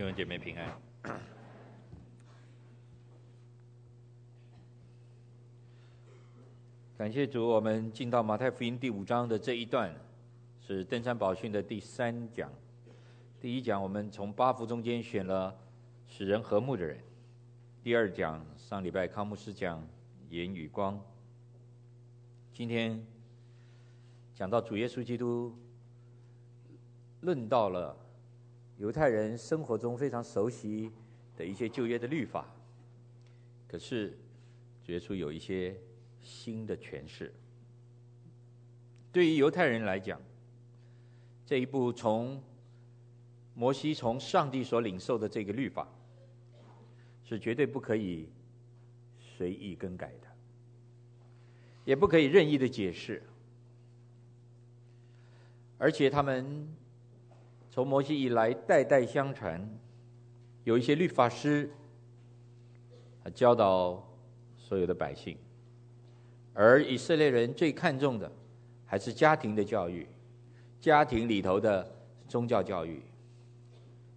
弟兄姐妹平安。感谢主，我们进到马太福音第五章的这一段，是登山宝训的第三讲。第一讲我们从八福中间选了使人和睦的人。第二讲上礼拜康牧师讲言语光。今天讲到主耶稣基督，论到了犹太人生活中非常熟悉的一些旧约的律法，可是主耶稣有一些新的诠释。对于犹太人来讲，这一部从摩西从上帝所领受的这个律法，是绝对不可以随意更改的。也不可以任意的解释，而且他们从摩西以来代代相传，有一些律法师教导所有的百姓，而以色列人最看重的还是家庭的教育，家庭里头的宗教教育。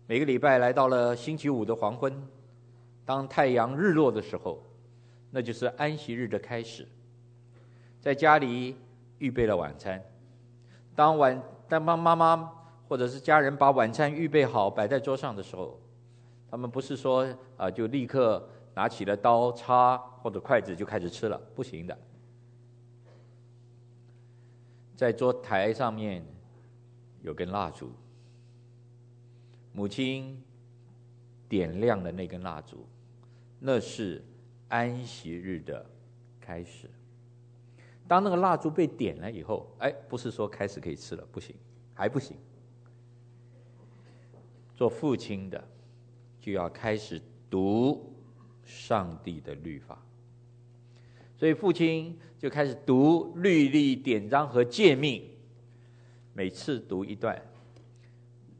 每个礼拜来到了星期五的黄昏，当太阳日落的时候，那就是安息日的开始。在家里预备了晚餐，当晚当当妈妈或者是家人把晚餐预备好摆在桌上的时候，他们不是说啊、就立刻拿起了刀叉或者筷子就开始吃了，不行的。在桌台上面有根蜡烛，母亲点亮了那根蜡烛，那是安息日的开始。当那个蜡烛被点了以后，哎，不是说开始可以吃了，不行，还不行。做父亲的就要开始读上帝的律法，所以父亲就开始读律例、典章和诫命，每次读一段，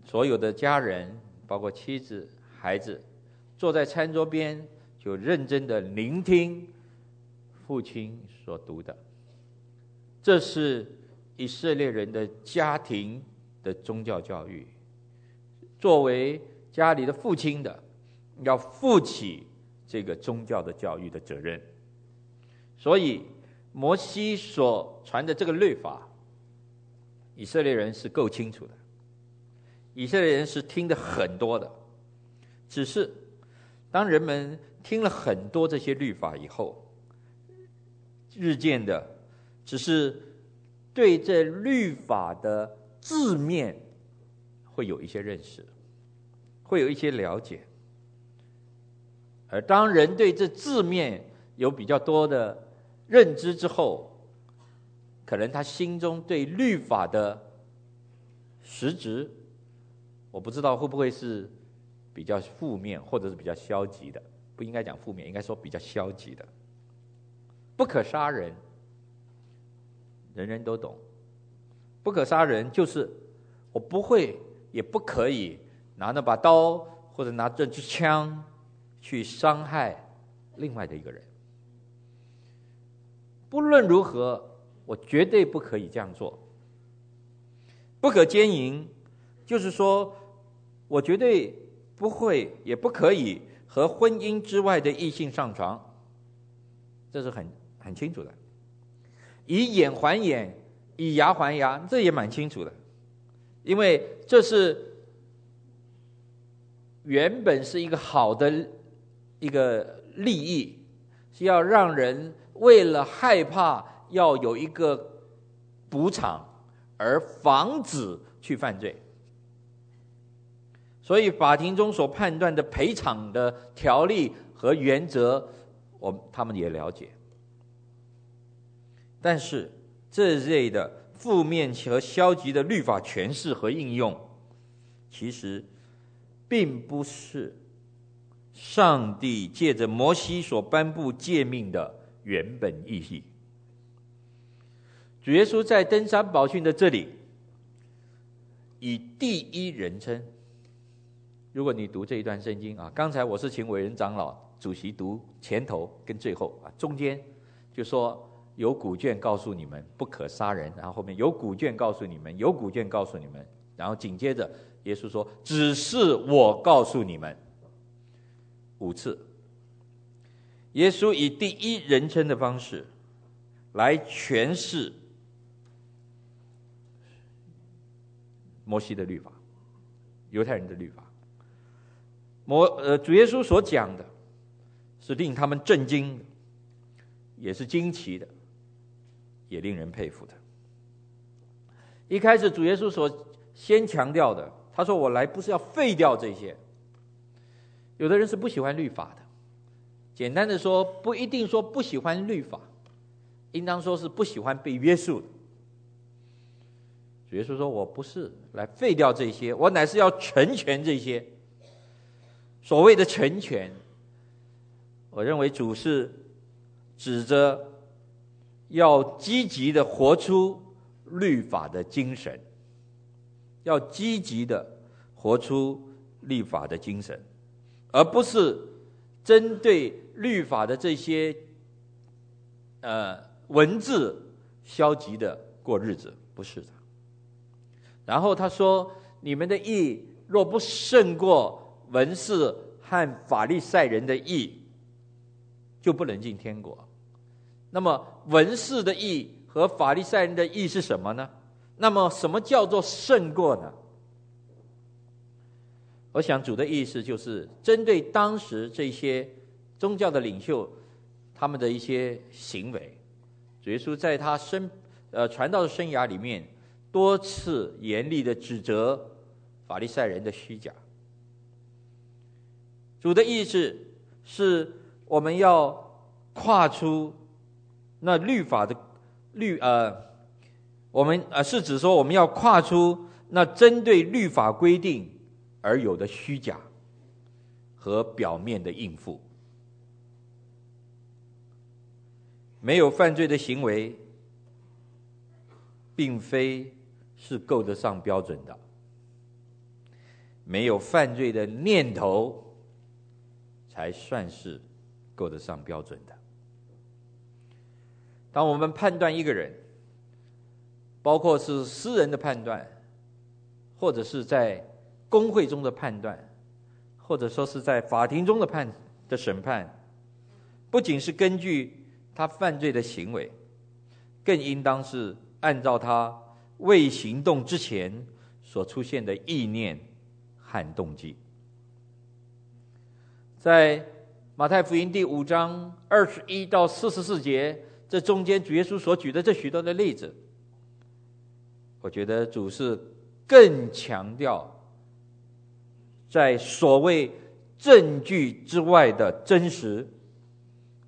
所有的家人，包括妻子、孩子，坐在餐桌边就认真的聆听父亲所读的。这是以色列人的家庭的宗教教育。作为家里的父亲的，要负起这个宗教的教育的责任。所以，摩西所传的这个律法，以色列人是够清楚的，以色列人是听得很多的。只是，当人们听了很多这些律法以后，日渐的。只是对这律法的字面会有一些认识，会有一些了解。而当人对这字面有比较多的认知之后，可能他心中对律法的实质，我不知道会不会是比较负面，或者是比较消极的。不应该讲负面，应该说比较消极的。不可杀人。人人都懂，不可杀人，就是我不会也不可以拿那把刀或者拿这支枪去伤害另外的一个人。不论如何，我绝对不可以这样做。不可奸淫，就是说我绝对不会也不可以和婚姻之外的异性上床，这是很很清楚的。以眼还眼，以牙还牙，这也蛮清楚的，因为这是原本是一个好的一个利益，是要让人为了害怕要有一个补偿而防止去犯罪，所以法庭中所判断的赔偿的条例和原则，我他们也了解。但是这类的负面和消极的律法诠释和应用，其实并不是上帝借着摩西所颁布诫命的原本意义。主耶稣在登山宝训的这里，以第一人称。如果你读这一段圣经啊，刚才我是请伟人长老主席读前头跟最后啊，中间就说。有古卷告诉你们不可杀人，然后后面有古卷告诉你们，有古卷告诉你们，然后紧接着耶稣说：“只是我告诉你们。”五次，耶稣以第一人称的方式来诠释摩西的律法，犹太人的律法。摩呃，主耶稣所讲的是令他们震惊，也是惊奇的，也令人佩服的。一开始，主耶稣所先强调的，他说：“我来不是要废掉这些。”有的人是不喜欢律法的，简单的说，不一定说不喜欢律法，应当说是不喜欢被约束的。主耶稣说：“我不是来废掉这些，我乃是要成全这些。”所谓的成全，我认为主是指着要积极的活出律法的精神，要积极的活出律法的精神。而不是针对律法的这些呃文字消极的过日子，不是的。然后他说：“你们的义若不胜过文士和法利赛人的义，就不能进天国。”那么文士的义和法利赛人的义是什么呢？那么什么叫做胜过呢？我想主的意思就是针对当时这些宗教的领袖，他们的一些行为，主耶稣在他生呃传道的生涯里面，多次严厉的指责法利赛人的虚假。主的意思是我们要跨出那律法的律呃，我们呃是指说我们要跨出那针对律法规定。而有的虚假和表面的应付，没有犯罪的行为，并非是够得上标准的；没有犯罪的念头，才算是够得上标准的。当我们判断一个人，包括是私人的判断，或者是在公会中的判断，或者说是在法庭中的判的审判，不仅是根据他犯罪的行为，更应当是按照他未行动之前所出现的意念和动机。在马太福音第五章二十一到四十四节，这中间主耶稣所举的这许多的例子，我觉得主是更强调。在所谓证据之外的真实，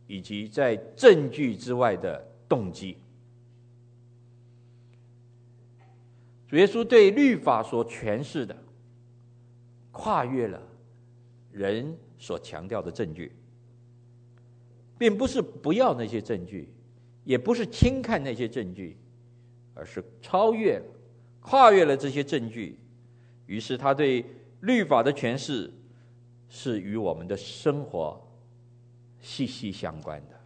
以及在证据之外的动机，主耶稣对律法所诠释的，跨越了人所强调的证据，并不是不要那些证据，也不是轻看那些证据，而是超越了、跨越了这些证据，于是他对。律法的诠释是与我们的生活息息相关的，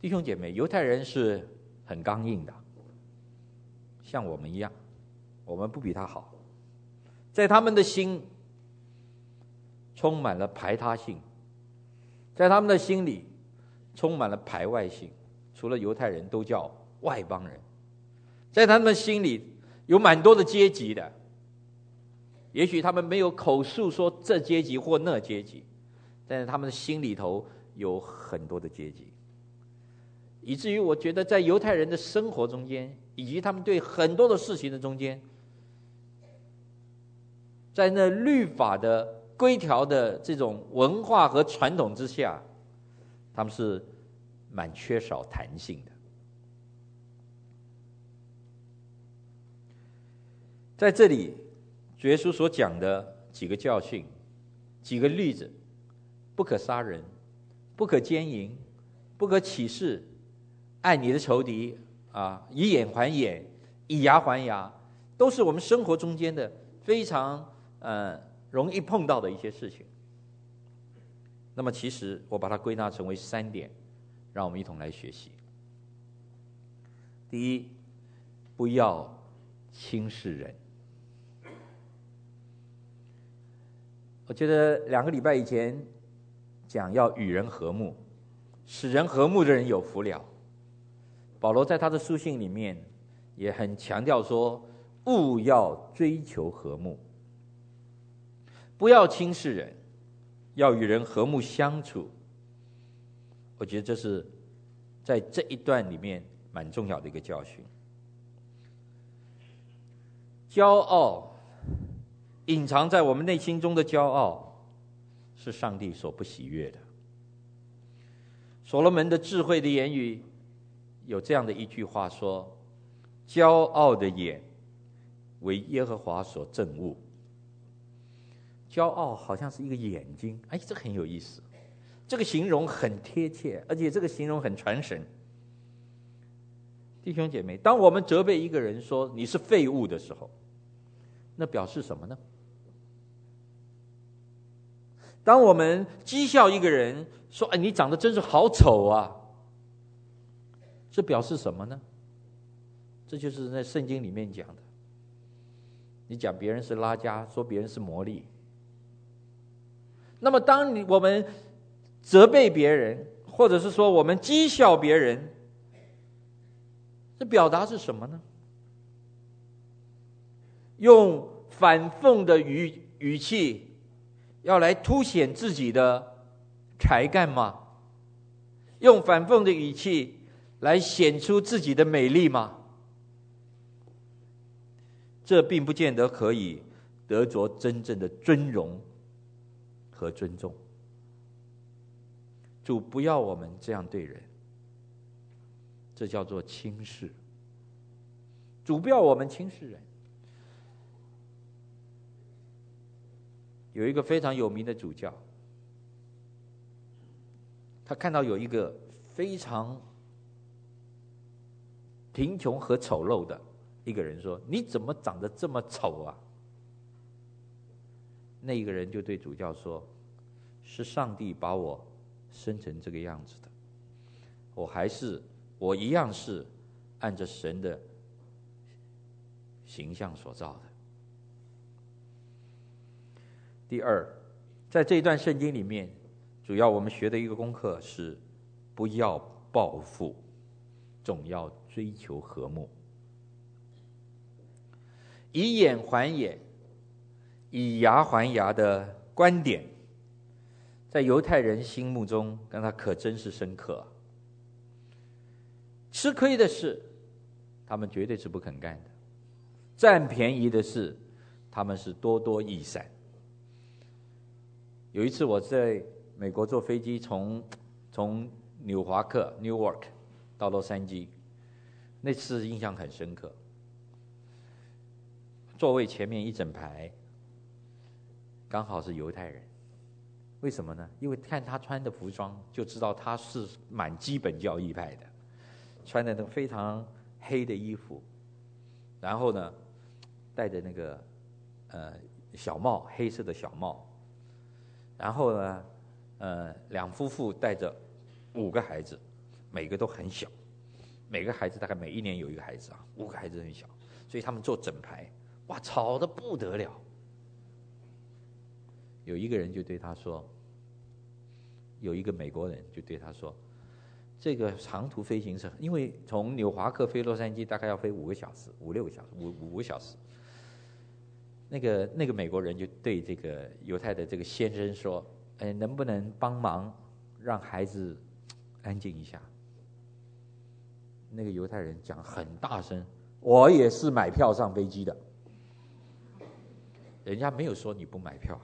弟兄姐妹，犹太人是很刚硬的，像我们一样，我们不比他好，在他们的心充满了排他性，在他们的心里充满了排外性，除了犹太人都叫外邦人，在他们心里。有蛮多的阶级的，也许他们没有口述说这阶级或那阶级，但是他们的心里头有很多的阶级，以至于我觉得在犹太人的生活中间，以及他们对很多的事情的中间，在那律法的规条的这种文化和传统之下，他们是蛮缺少弹性的。在这里，主耶稣所讲的几个教训、几个例子，不可杀人，不可奸淫，不可起誓，爱你的仇敌啊，以眼还眼，以牙还牙，都是我们生活中间的非常呃容易碰到的一些事情。那么，其实我把它归纳成为三点，让我们一同来学习。第一，不要。轻视人。我觉得两个礼拜以前讲要与人和睦，使人和睦的人有福了。保罗在他的书信里面也很强调说，务要追求和睦，不要轻视人，要与人和睦相处。我觉得这是在这一段里面蛮重要的一个教训。骄傲，隐藏在我们内心中的骄傲，是上帝所不喜悦的。所罗门的智慧的言语有这样的一句话说：“骄傲的眼为耶和华所憎恶。”骄傲好像是一个眼睛，哎，这很有意思。这个形容很贴切，而且这个形容很传神。弟兄姐妹，当我们责备一个人说你是废物的时候，那表示什么呢？当我们讥笑一个人说：“哎，你长得真是好丑啊！”这表示什么呢？这就是在圣经里面讲的。你讲别人是拉加，说别人是魔力。那么，当你我们责备别人，或者是说我们讥笑别人，这表达是什么呢？用反讽的语语气，要来凸显自己的才干吗？用反讽的语气来显出自己的美丽吗？这并不见得可以得着真正的尊荣和尊重。主不要我们这样对人，这叫做轻视。主不要我们轻视人。有一个非常有名的主教，他看到有一个非常贫穷和丑陋的一个人，说：“你怎么长得这么丑啊？”那一个人就对主教说：“是上帝把我。”生成这个样子的，我还是我一样是按着神的形象所造的。第二，在这一段圣经里面，主要我们学的一个功课是：不要报复，总要追求和睦，以眼还眼，以牙还牙的观点。在犹太人心目中，跟他可真是深刻。吃亏的事，他们绝对是不肯干的；占便宜的事，他们是多多益善。有一次我在美国坐飞机从从纽华克 （Newark） 到洛杉矶，那次印象很深刻。座位前面一整排，刚好是犹太人。为什么呢？因为看他穿的服装就知道他是蛮基本教义派的，穿的那个非常黑的衣服，然后呢，戴着那个呃小帽，黑色的小帽，然后呢，呃两夫妇带着五个孩子，每个都很小，每个孩子大概每一年有一个孩子啊，五个孩子很小，所以他们坐整排，哇，吵得不得了。有一个人就对他说：“有一个美国人就对他说，这个长途飞行是，因为从纽华克飞洛杉矶大概要飞五个小时，五六个小时，五五个小时。那个那个美国人就对这个犹太的这个先生说：‘哎，能不能帮忙让孩子安静一下？’那个犹太人讲很大声：‘我也是买票上飞机的，人家没有说你不买票。’”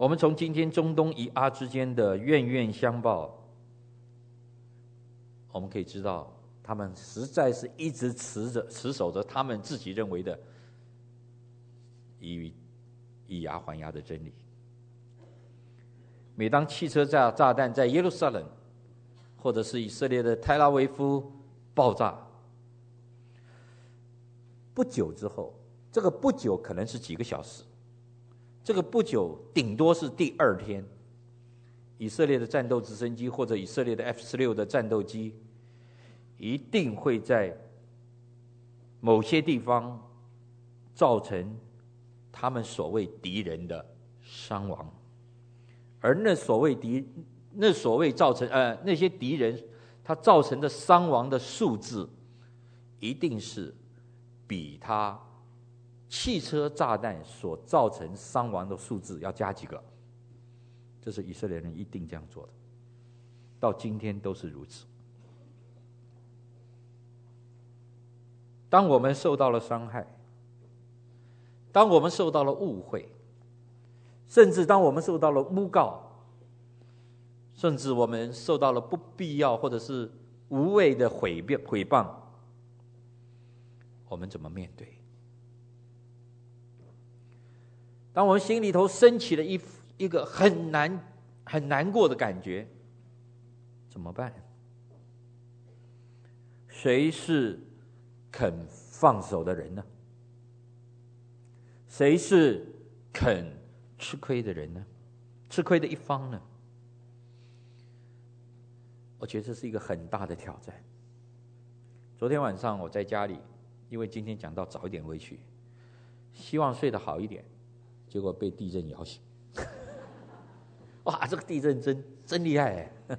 我们从今天中东以阿之间的冤冤相报，我们可以知道，他们实在是一直持着、持守着他们自己认为的以以牙还牙的真理。每当汽车炸炸弹在耶路撒冷，或者是以色列的泰拉维夫爆炸，不久之后，这个不久可能是几个小时。这个不久，顶多是第二天，以色列的战斗直升机或者以色列的 F 十六的战斗机，一定会在某些地方造成他们所谓敌人的伤亡，而那所谓敌，那所谓造成呃那些敌人他造成的伤亡的数字，一定是比他汽车炸弹所造成伤亡的数字要加几个，这是以色列人一定这样做的，到今天都是如此。当我们受到了伤害，当我们受到了误会，甚至当我们受到了诬告，甚至我们受到了不必要或者是无谓的毁谤毁谤，我们怎么面对？当我们心里头升起了一一个很难很难过的感觉，怎么办？谁是？肯放手的人呢？谁是肯吃亏的人呢？吃亏的一方呢？我觉得这是一个很大的挑战。昨天晚上我在家里，因为今天讲到早一点回去，希望睡得好一点，结果被地震摇醒。哇，这个地震真真厉害哎！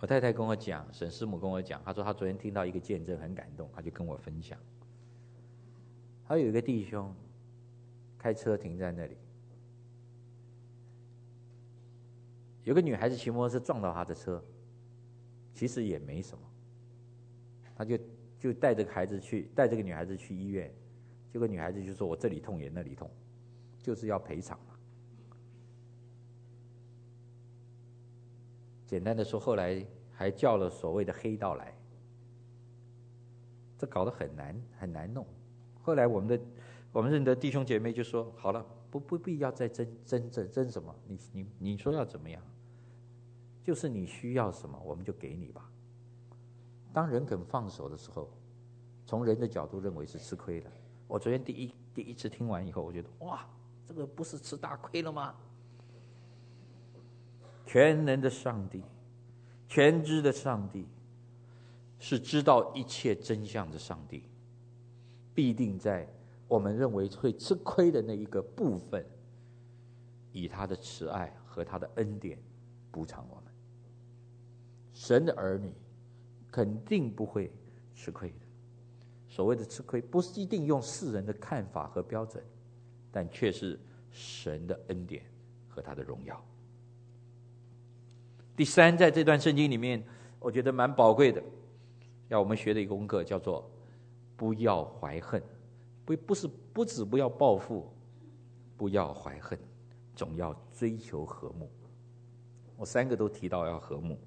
我太太跟我讲，沈师母跟我讲，她说她昨天听到一个见证，很感动，她就跟我分享。还有一个弟兄开车停在那里，有个女孩子骑摩托车撞到他的车，其实也没什么，他就就带这个孩子去，带这个女孩子去医院，结果女孩子就说：“我这里痛也那里痛，就是要赔偿嘛。”简单的说，后来还叫了所谓的黑道来，这搞得很难很难弄。后来我们的我们认得弟兄姐妹就说：“好了，不不必要再争争争争什么，你你你说要怎么样，就是你需要什么，我们就给你吧。”当人肯放手的时候，从人的角度认为是吃亏的。我昨天第一第一次听完以后，我觉得哇，这个不是吃大亏了吗？全能的上帝，全知的上帝，是知道一切真相的上帝，必定在我们认为会吃亏的那一个部分，以他的慈爱和他的恩典补偿我们。神的儿女肯定不会吃亏。所谓的吃亏，不是一定用世人的看法和标准，但却是神的恩典和他的荣耀。第三，在这段圣经里面，我觉得蛮宝贵的，要我们学的一个功课叫做“不要怀恨”，不不是不止不要报复，不要怀恨，总要追求和睦。我三个都提到要和睦。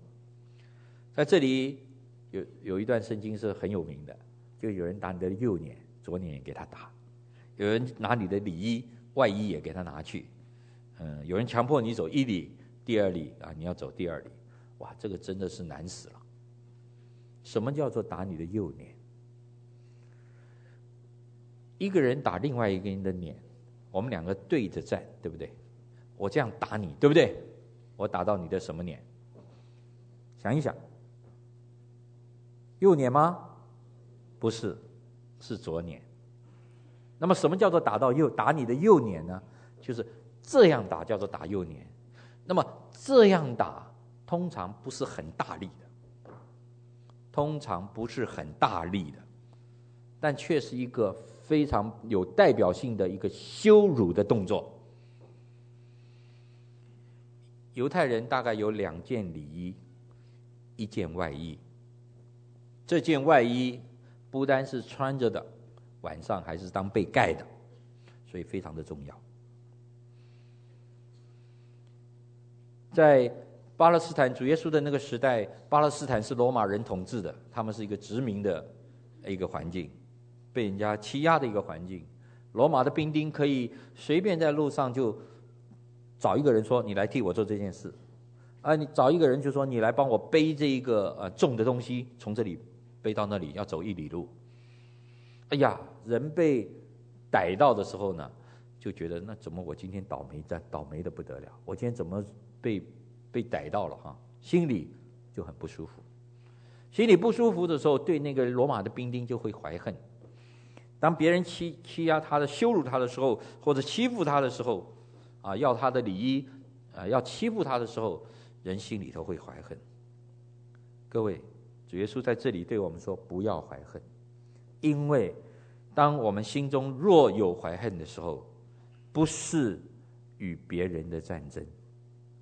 在这里有有一段圣经是很有名的，就有人打你的右脸，左脸也给他打；有人拿你的里衣外衣也给他拿去，嗯，有人强迫你走一里。第二里啊，你要走第二里，哇，这个真的是难死了。什么叫做打你的右脸？一个人打另外一个人的脸，我们两个对着站，对不对？我这样打你，对不对？我打到你的什么脸？想一想，右脸吗？不是，是左脸。那么什么叫做打到右打你的右脸呢？就是这样打，叫做打右脸。那么这样打，通常不是很大力的，通常不是很大力的，但却是一个非常有代表性的一个羞辱的动作。犹太人大概有两件里衣，一件外衣。这件外衣不单是穿着的，晚上还是当被盖的，所以非常的重要。在巴勒斯坦主耶稣的那个时代，巴勒斯坦是罗马人统治的，他们是一个殖民的一个环境，被人家欺压的一个环境。罗马的兵丁可以随便在路上就找一个人说：“你来替我做这件事。”啊，你找一个人就说：“你来帮我背这一个呃重的东西，从这里飞到那里，要走一里路。”哎呀，人被逮到的时候呢，就觉得那怎么我今天倒霉的倒霉的不得了？我今天怎么？被被逮到了哈，心里就很不舒服。心里不舒服的时候，对那个罗马的兵丁就会怀恨。当别人欺欺压他的、羞辱他的时候，或者欺负他的时候，啊，要他的礼衣，啊，要欺负他的时候，人心里头会怀恨。各位，主耶稣在这里对我们说：不要怀恨，因为当我们心中若有怀恨的时候，不是与别人的战争，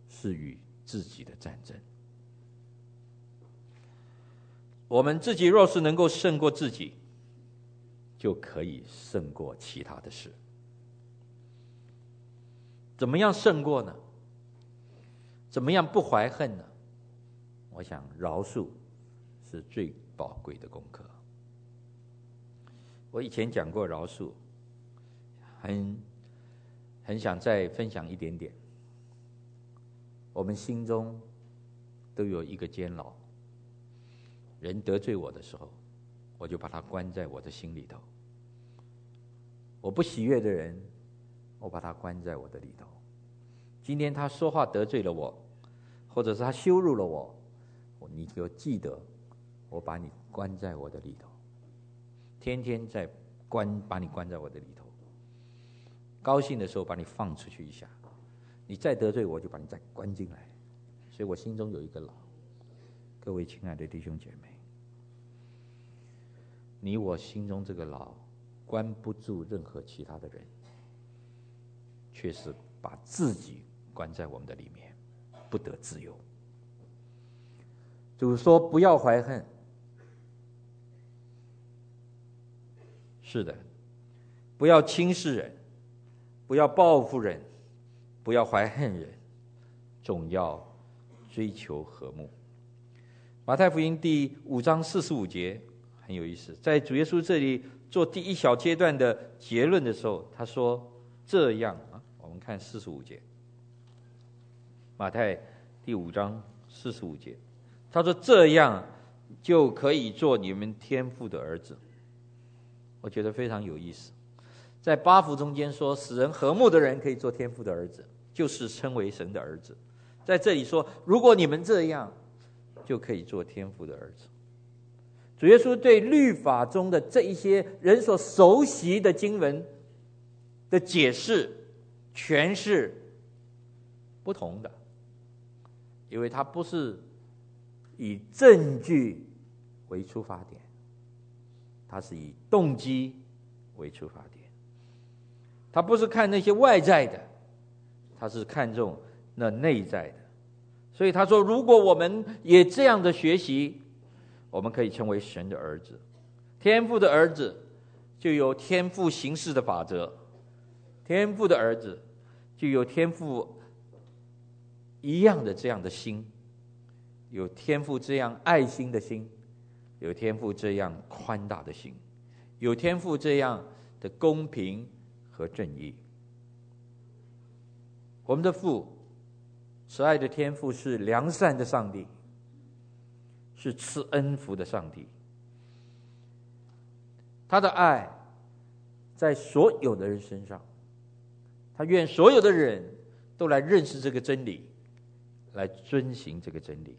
是与自己的战争。我们自己若是能够胜过自己，就可以胜过其他的事。怎么样胜过呢？怎么样不怀恨呢？我想饶恕是最宝贵的功课。我以前讲过饶恕，很很想再分享一点点。我们心中都有一个监牢，人得罪我的时候，我就把他关在我的心里头。我不喜悦的人，我把他关在我的里头。今天他说话得罪了我，或者是他羞辱了我，你就记得，我把你关在我的里头，天天在关，把你关在我的里头。高兴的时候把你放出去一下，你再得罪我就把你再关进来。所以我心中有一个牢。各位亲爱的弟兄姐妹，你我心中这个牢。关不住任何其他的人，却是把自己关在我们的里面，不得自由。主说：“不要怀恨。”是的，不要轻视人，不要报复人，不要怀恨人，总要追求和睦。马太福音第五章四十五节很有意思，在主耶稣这里。做第一小阶段的结论的时候，他说：“这样啊，我们看四十五节，马太第五章四十五节，他说这样就可以做你们天父的儿子。”我觉得非常有意思，在八福中间说，使人和睦的人可以做天父的儿子，就是称为神的儿子。在这里说，如果你们这样，就可以做天父的儿子。主耶稣对律法中的这一些人所熟悉的经文的解释、诠释不同的，因为他不是以证据为出发点，他是以动机为出发点。他不是看那些外在的，他是看重那内在的。所以他说：“如果我们也这样的学习。”我们可以称为神的儿子，天父的儿子就有天父行事的法则，天父的儿子就有天父一样的这样的心，有天父这样爱心的心，有天父这样宽大的心，有天父这样的公平和正义。我们的父，慈爱的天父是良善的上帝。是赐恩福的上帝，他的爱在所有的人身上，他愿所有的人都来认识这个真理，来遵行这个真理。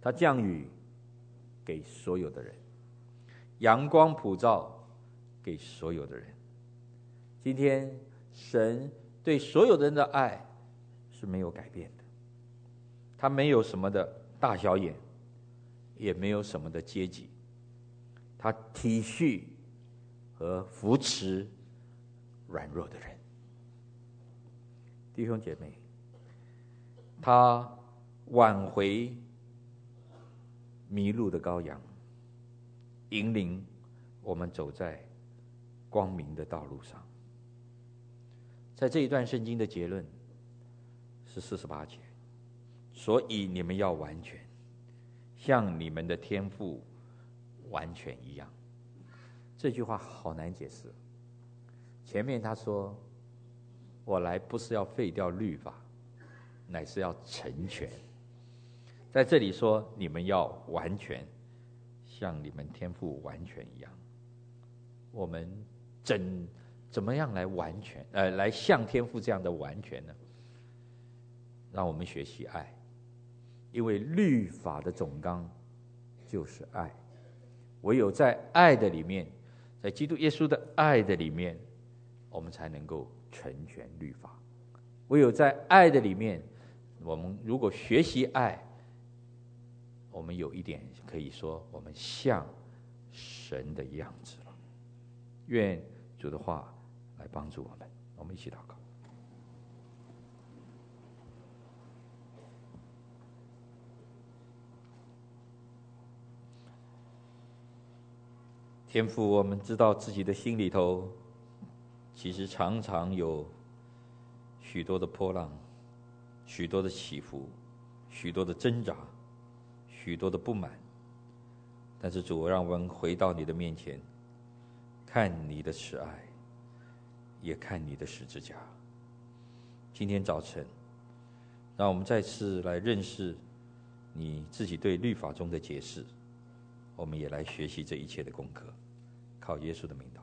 他降雨给所有的人，阳光普照给所有的人。今天神对所有的人的爱是没有改变的，他没有什么的大小眼。也没有什么的阶级，他体恤和扶持软弱的人，弟兄姐妹，他挽回迷路的羔羊，引领我们走在光明的道路上。在这一段圣经的结论是四十八节，所以你们要完全。像你们的天父完全一样，这句话好难解释。前面他说：“我来不是要废掉律法，乃是要成全。”在这里说：“你们要完全，像你们天赋完全一样。”我们怎怎么样来完全？呃，来像天赋这样的完全呢？让我们学习爱。因为律法的总纲就是爱。唯有在爱的里面，在基督耶稣的爱的里面，我们才能够成全律法。唯有在爱的里面，我们如果学习爱，我们有一点可以说，我们像神的样子了。愿主的话来帮助我们，我们一起祷告。天父，我们知道自己的心里头，其实常常有许多的波浪，许多的起伏，许多的挣扎，许多的不满。但是主，让我们回到你的面前，看你的慈爱，也看你的十字架。今天早晨，让我们再次来认识你自己对律法中的解释，我们也来学习这一切的功课。靠耶稣的名。